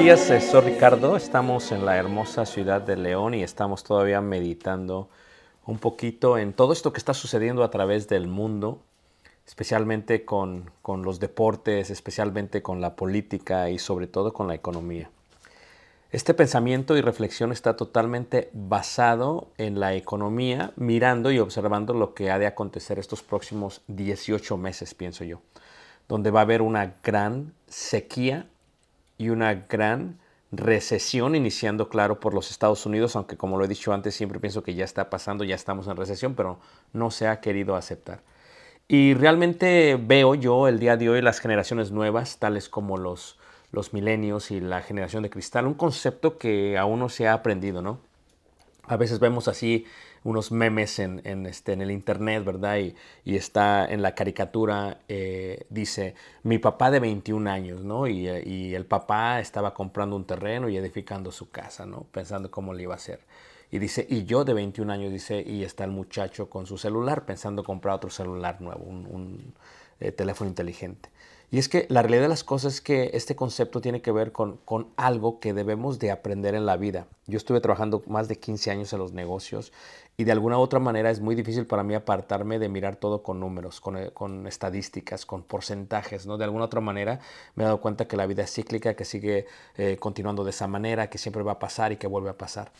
días, eh, soy Ricardo. Estamos en la hermosa ciudad de León y estamos todavía meditando un poquito en todo esto que está sucediendo a través del mundo, especialmente con, con los deportes, especialmente con la política y sobre todo con la economía. Este pensamiento y reflexión está totalmente basado en la economía, mirando y observando lo que ha de acontecer estos próximos 18 meses, pienso yo, donde va a haber una gran sequía y una gran recesión iniciando, claro, por los Estados Unidos, aunque como lo he dicho antes, siempre pienso que ya está pasando, ya estamos en recesión, pero no se ha querido aceptar. Y realmente veo yo el día de hoy las generaciones nuevas, tales como los, los milenios y la generación de cristal, un concepto que aún no se ha aprendido, ¿no? A veces vemos así unos memes en, en, este, en el internet, ¿verdad? Y, y, está en la caricatura, eh, dice, mi papá de 21 años, ¿no? Y, y, el papá estaba comprando un terreno y edificando su casa, ¿no? Pensando cómo le iba a hacer. Y dice, y yo de 21 años, dice, y está el muchacho con su celular pensando comprar otro celular nuevo, un, un eh, teléfono inteligente. Y es que la realidad de las cosas es que este concepto tiene que ver con, con, algo que debemos de aprender en la vida. Yo estuve trabajando más de 15 años en los negocios y de alguna u otra manera es muy difícil para mí apartarme de mirar todo con números, con, eh, con estadísticas, con porcentajes. ¿no? De alguna u otra manera me he dado cuenta que la vida es cíclica, que sigue eh, continuando de esa manera, que siempre va a pasar y que vuelve a pasar.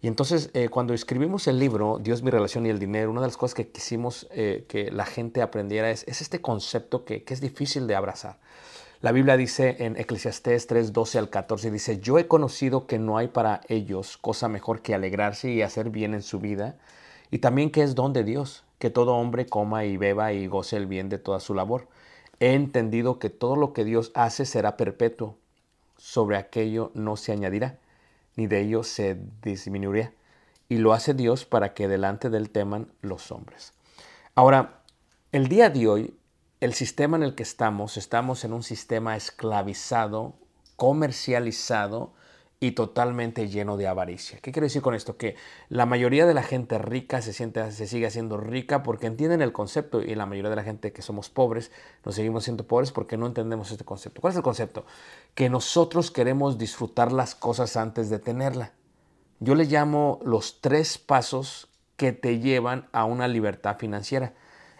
Y entonces, eh, cuando escribimos el libro, Dios, mi relación y el dinero, una de las cosas que quisimos eh, que la gente aprendiera es, es este concepto que, que, es difícil de abrazar. La Biblia dice en Eclesiastés 3, 12 al 14, dice, yo he conocido que no hay para ellos cosa mejor que alegrarse y hacer bien en su vida, y también que es don de Dios, que todo hombre coma y beba y goce el bien de toda su labor. He entendido que todo lo que Dios hace será perpetuo, sobre aquello no se añadirá ni de ellos se disminuirá. Y lo hace Dios para que delante del teman los hombres. Ahora, el día de hoy, el sistema en el que estamos, estamos en un sistema esclavizado, comercializado y totalmente lleno de avaricia. ¿Qué quiero decir con esto? Que la mayoría de la gente rica se, siente, se sigue haciendo rica porque entienden el concepto y la mayoría de la gente que somos pobres nos seguimos siendo pobres porque no entendemos este concepto. ¿Cuál es el concepto? Que nosotros queremos disfrutar las cosas antes de tenerla. Yo le llamo los tres pasos que te llevan a una libertad financiera.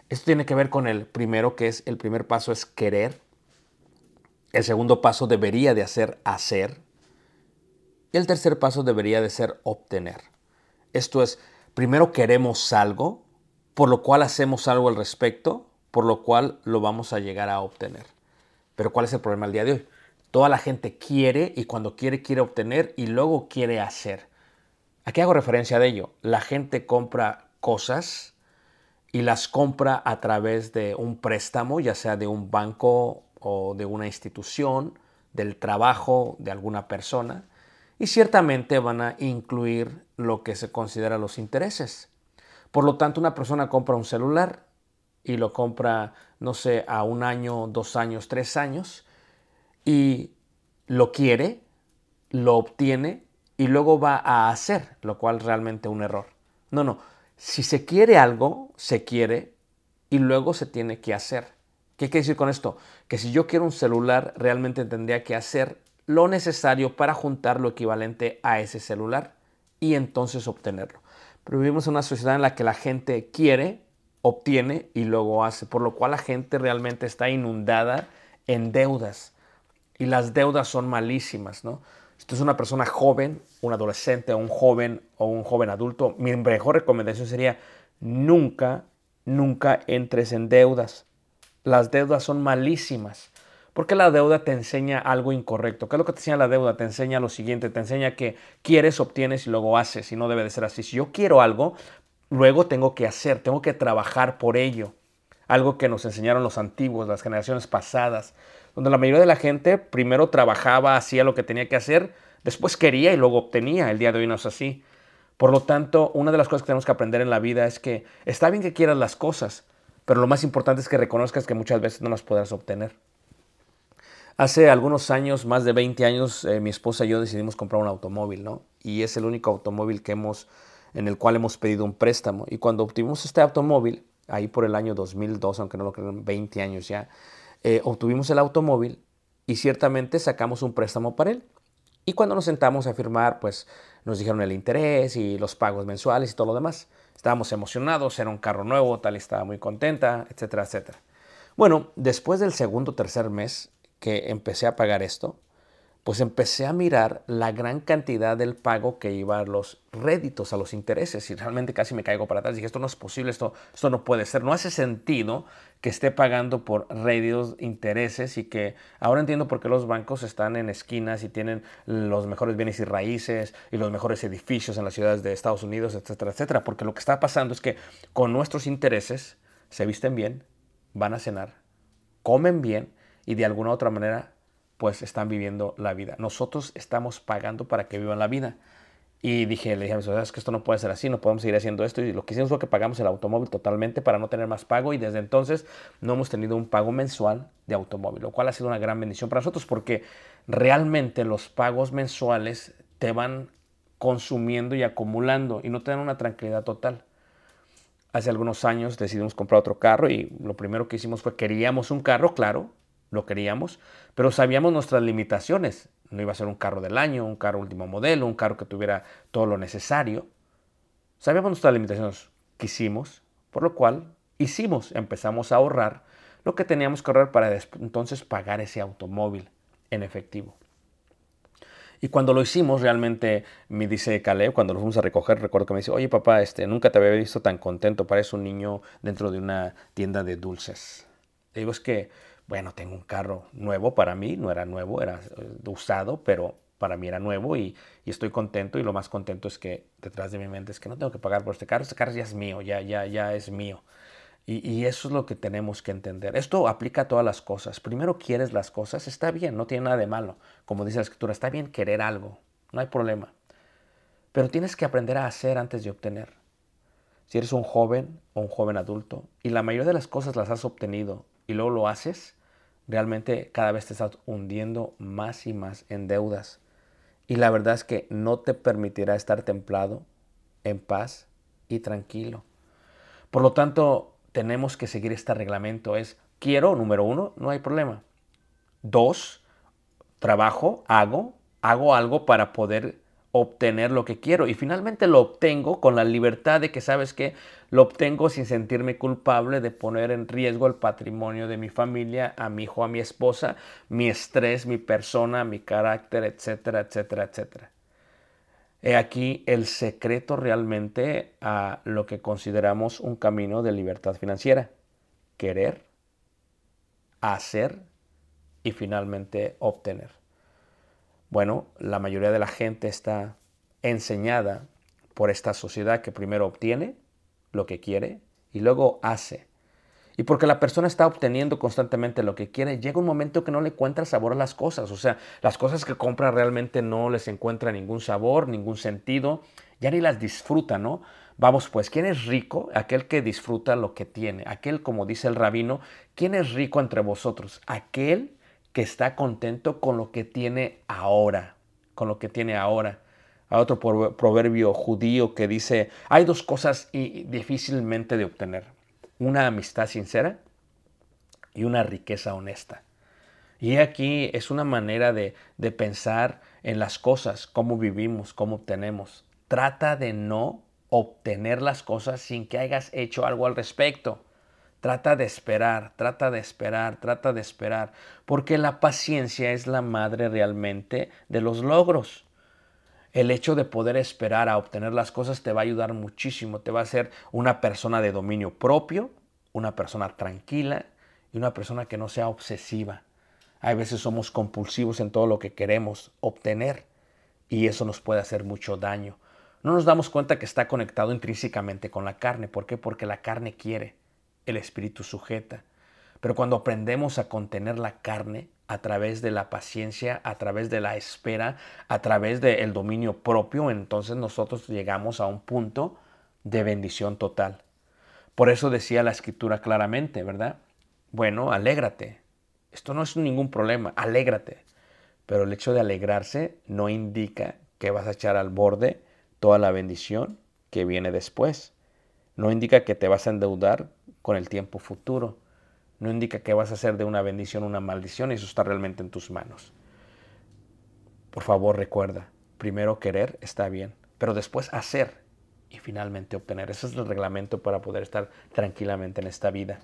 Esto tiene que ver con el primero, que es el primer paso es querer. El segundo paso debería de hacer hacer y el tercer paso debería de ser obtener. Esto es, primero queremos algo, por lo cual hacemos algo al respecto, por lo cual lo vamos a llegar a obtener. Pero ¿cuál es el problema el día de hoy? Toda la gente quiere y cuando quiere quiere obtener y luego quiere hacer. ¿A qué hago referencia de ello? La gente compra cosas y las compra a través de un préstamo, ya sea de un banco o de una institución, del trabajo de alguna persona y ciertamente van a incluir lo que se considera los intereses. Por lo tanto, una persona compra un celular y lo compra, no sé, a un año, dos años, tres años y lo quiere, lo obtiene y luego va a hacer, lo cual realmente un error. No, no, si se quiere algo, se quiere y luego se tiene que hacer. ¿Qué quiere decir con esto? Que si yo quiero un celular, realmente tendría que hacer lo necesario para juntar lo equivalente a ese celular y entonces obtenerlo. Pero vivimos en una sociedad en la que la gente quiere, obtiene y luego hace, por lo cual la gente realmente está inundada en deudas y las deudas son malísimas, ¿no? Si tú es una persona joven, un adolescente, un joven o un joven adulto, mi mejor recomendación sería nunca, nunca entres en deudas. Las deudas son malísimas. Porque la deuda te enseña algo incorrecto. ¿Qué es lo que te enseña la deuda? Te enseña lo siguiente, te enseña que quieres, obtienes y luego haces y no debe de ser así. Si yo quiero algo, luego tengo que hacer, tengo que trabajar por ello. Algo que nos enseñaron los antiguos, las generaciones pasadas, donde la mayoría de la gente primero trabajaba, hacía lo que tenía que hacer, después quería y luego obtenía. El día de hoy no es así. Por lo tanto, una de las cosas que tenemos que aprender en la vida es que está bien que quieras las cosas, pero lo más importante es que reconozcas que muchas veces no las podrás obtener. Hace algunos años, más de 20 años, eh, mi esposa y yo decidimos comprar un automóvil, ¿no? Y es el único automóvil que hemos, en el cual hemos pedido un préstamo. Y cuando obtuvimos este automóvil, ahí por el año 2002, aunque no lo crean, 20 años ya, eh, obtuvimos el automóvil y ciertamente sacamos un préstamo para él. Y cuando nos sentamos a firmar, pues nos dijeron el interés y los pagos mensuales y todo lo demás. Estábamos emocionados, era un carro nuevo, tal estaba muy contenta, etcétera, etcétera. Bueno, después del segundo o tercer mes que empecé a pagar esto, pues empecé a mirar la gran cantidad del pago que iba a los réditos, a los intereses, y realmente casi me caigo para atrás. Dije, esto no es posible, esto, esto no puede ser. No hace sentido que esté pagando por réditos, intereses, y que ahora entiendo por qué los bancos están en esquinas y tienen los mejores bienes y raíces y los mejores edificios en las ciudades de Estados Unidos, etcétera, etcétera. Porque lo que está pasando es que con nuestros intereses se visten bien, van a cenar, comen bien y de alguna u otra manera pues están viviendo la vida. Nosotros estamos pagando para que vivan la vida. Y dije, le dije a mis es que esto no puede ser así, no podemos seguir haciendo esto. Y lo que hicimos fue que pagamos el automóvil totalmente para no tener más pago. Y desde entonces no hemos tenido un pago mensual de automóvil, lo cual ha sido una gran bendición para nosotros porque realmente los pagos mensuales te van consumiendo y acumulando y no te dan una tranquilidad total. Hace algunos años decidimos comprar otro carro y lo primero que hicimos fue queríamos un carro, claro, lo queríamos, pero sabíamos nuestras limitaciones. No iba a ser un carro del año, un carro último modelo, un carro que tuviera todo lo necesario. Sabíamos nuestras limitaciones, quisimos, por lo cual hicimos, empezamos a ahorrar lo que teníamos que ahorrar para entonces pagar ese automóvil en efectivo. Y cuando lo hicimos, realmente me dice Caleb, cuando lo fuimos a recoger, recuerdo que me dice, oye papá, este, nunca te había visto tan contento, parece un niño dentro de una tienda de dulces. Le digo, es que bueno, tengo un carro nuevo para mí, no era nuevo, era eh, usado, pero para mí era nuevo y, estoy contento y lo más contento es que detrás de mi mente es que no tengo que pagar por este carro, este carro ya es mío, ya, ya, ya es mío. Y, y, eso es lo que tenemos que entender. Esto aplica a todas las cosas. Primero quieres las cosas, está bien, no tiene nada de malo. Como dice la escritura, está bien querer algo, no hay problema. Pero tienes que aprender a hacer antes de obtener. Si eres un joven o un joven adulto y la mayoría de las cosas las has obtenido y luego lo haces, realmente cada vez te estás hundiendo más y más en deudas. Y la verdad es que no te permitirá estar templado, en paz y tranquilo. Por lo tanto, tenemos que seguir este reglamento. Es, quiero, número uno, no hay problema. Dos, trabajo, hago, hago algo para poder obtener lo que quiero y finalmente lo obtengo con la libertad de que sabes que lo obtengo sin sentirme culpable de poner en riesgo el patrimonio de mi familia, a mi hijo, a mi esposa, mi estrés, mi persona, mi carácter, etcétera, etcétera, etcétera. He aquí el secreto realmente a lo que consideramos un camino de libertad financiera. Querer, hacer y finalmente obtener. Bueno, la mayoría de la gente está enseñada por esta sociedad que primero obtiene lo que quiere y luego hace. Y porque la persona está obteniendo constantemente lo que quiere, llega un momento que no le encuentra sabor a las cosas. O sea, las cosas que compra realmente no les encuentra ningún sabor, ningún sentido, ya ni las disfruta, ¿no? Vamos pues, ¿quién es rico? Aquel que disfruta lo que tiene. Aquel, como dice el rabino, ¿quién es rico entre vosotros? Aquel que está contento con lo que tiene ahora, con lo que tiene ahora. Hay otro proverbio judío que dice, hay dos cosas difícilmente de obtener, una amistad sincera y una riqueza honesta. Y aquí es una manera de, de pensar en las cosas, cómo vivimos, cómo obtenemos. Trata de no obtener las cosas sin que hayas hecho algo al respecto. Trata de esperar, trata de esperar, trata de esperar, porque la paciencia es la madre realmente de los logros. El hecho de poder esperar a obtener las cosas te va a ayudar muchísimo, te va a hacer una persona de dominio propio, una persona tranquila y una persona que no sea obsesiva. Hay veces somos compulsivos en todo lo que queremos obtener y eso nos puede hacer mucho daño. No nos damos cuenta que está conectado intrínsecamente con la carne. ¿Por qué? Porque la carne quiere el espíritu sujeta. Pero cuando aprendemos a contener la carne a través de la paciencia, a través de la espera, a través del dominio propio, entonces nosotros llegamos a un punto de bendición total. Por eso decía la escritura claramente, ¿verdad? Bueno, alégrate. Esto no es ningún problema, alégrate. Pero el hecho de alegrarse no indica que vas a echar al borde toda la bendición que viene después. No indica que te vas a endeudar con el tiempo futuro. No indica que vas a hacer de una bendición una maldición y eso está realmente en tus manos. por favor recuerda, primero querer está bien, pero después hacer y finalmente obtener. Ese es el reglamento para poder estar tranquilamente en esta vida.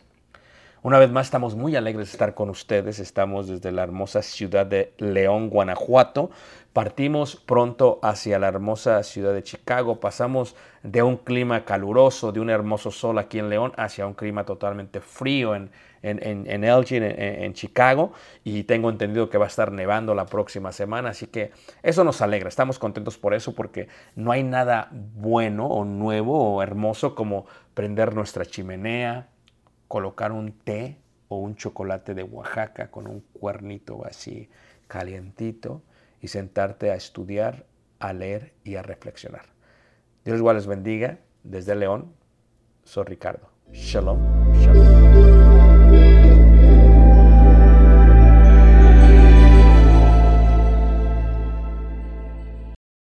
Una vez más, estamos muy alegres de estar con ustedes. Estamos desde la hermosa ciudad de León, Guanajuato. Partimos pronto hacia la hermosa ciudad de Chicago. Pasamos de un clima caluroso, de un hermoso sol aquí en León, hacia un clima totalmente frío en, en, en, Elgin, en, Chicago. Y tengo entendido que va a estar nevando la próxima semana. Así que eso nos alegra. Estamos contentos por eso porque no hay nada bueno o nuevo o hermoso como prender nuestra chimenea colocar un té o un chocolate de Oaxaca con un cuernito así calientito y sentarte a estudiar, a leer y a reflexionar. Dios igual les bendiga. Desde León, soy Ricardo. Shalom.